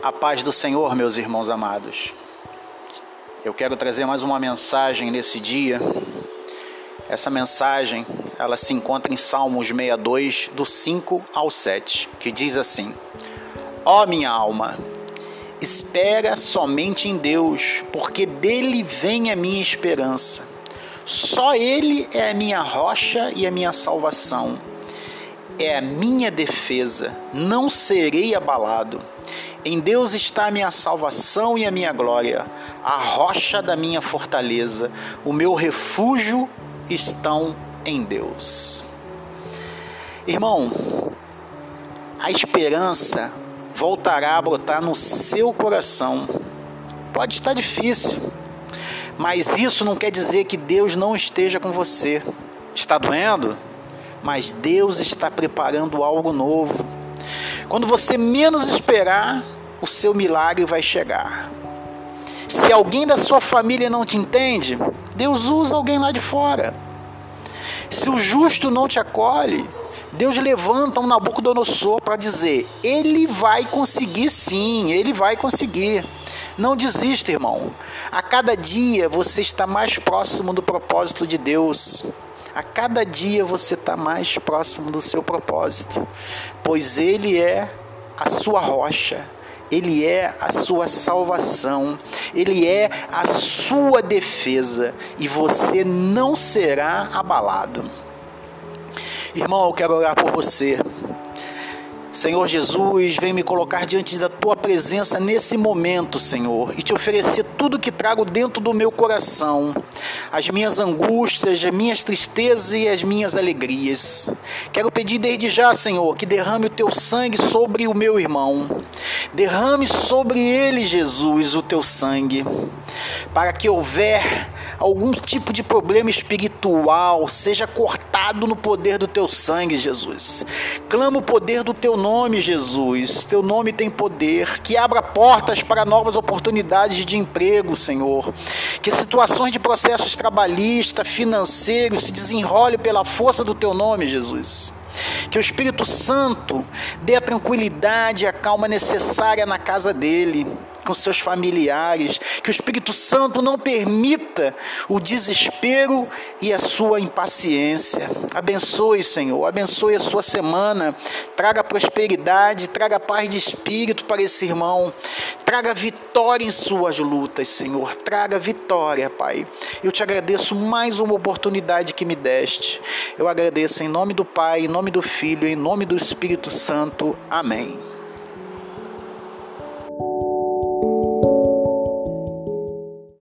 A paz do Senhor, meus irmãos amados. Eu quero trazer mais uma mensagem nesse dia. Essa mensagem, ela se encontra em Salmos 62, do 5 ao 7, que diz assim: Ó oh, minha alma, espera somente em Deus, porque dele vem a minha esperança. Só ele é a minha rocha e a minha salvação. É a minha defesa, não serei abalado. Em Deus está a minha salvação e a minha glória, a rocha da minha fortaleza, o meu refúgio estão em Deus. Irmão, a esperança voltará a brotar no seu coração. Pode estar difícil, mas isso não quer dizer que Deus não esteja com você. Está doendo? Mas Deus está preparando algo novo quando você menos esperar, o seu milagre vai chegar. Se alguém da sua família não te entende, Deus usa alguém lá de fora. Se o justo não te acolhe, Deus levanta um Nabucodonosor para dizer: ele vai conseguir sim, ele vai conseguir. Não desista, irmão. A cada dia você está mais próximo do propósito de Deus. A cada dia você está mais próximo do seu propósito, pois Ele é a sua rocha, Ele é a sua salvação, Ele é a sua defesa e você não será abalado. Irmão, eu quero orar por você. Senhor Jesus, vem me colocar diante da tua presença nesse momento, Senhor, e te oferecer tudo que trago dentro do meu coração, as minhas angústias, as minhas tristezas e as minhas alegrias. Quero pedir desde já, Senhor, que derrame o teu sangue sobre o meu irmão. Derrame sobre ele, Jesus, o teu sangue, para que houver algum tipo de problema espiritual seja cortado no poder do teu sangue, Jesus. Clamo o poder do teu nome, Jesus. Teu nome tem poder. Que abra portas para novas oportunidades de emprego, Senhor. Que situações de processos trabalhistas, financeiros se desenrolem pela força do teu nome, Jesus. Que o Espírito Santo dê a tranquilidade e a calma necessária na casa dele com seus familiares, que o Espírito Santo não permita o desespero e a sua impaciência. Abençoe, Senhor, abençoe a sua semana, traga prosperidade, traga paz de espírito para esse irmão, traga vitória em suas lutas, Senhor, traga vitória, Pai. Eu te agradeço mais uma oportunidade que me deste. Eu agradeço em nome do Pai, em nome do Filho, em nome do Espírito Santo. Amém.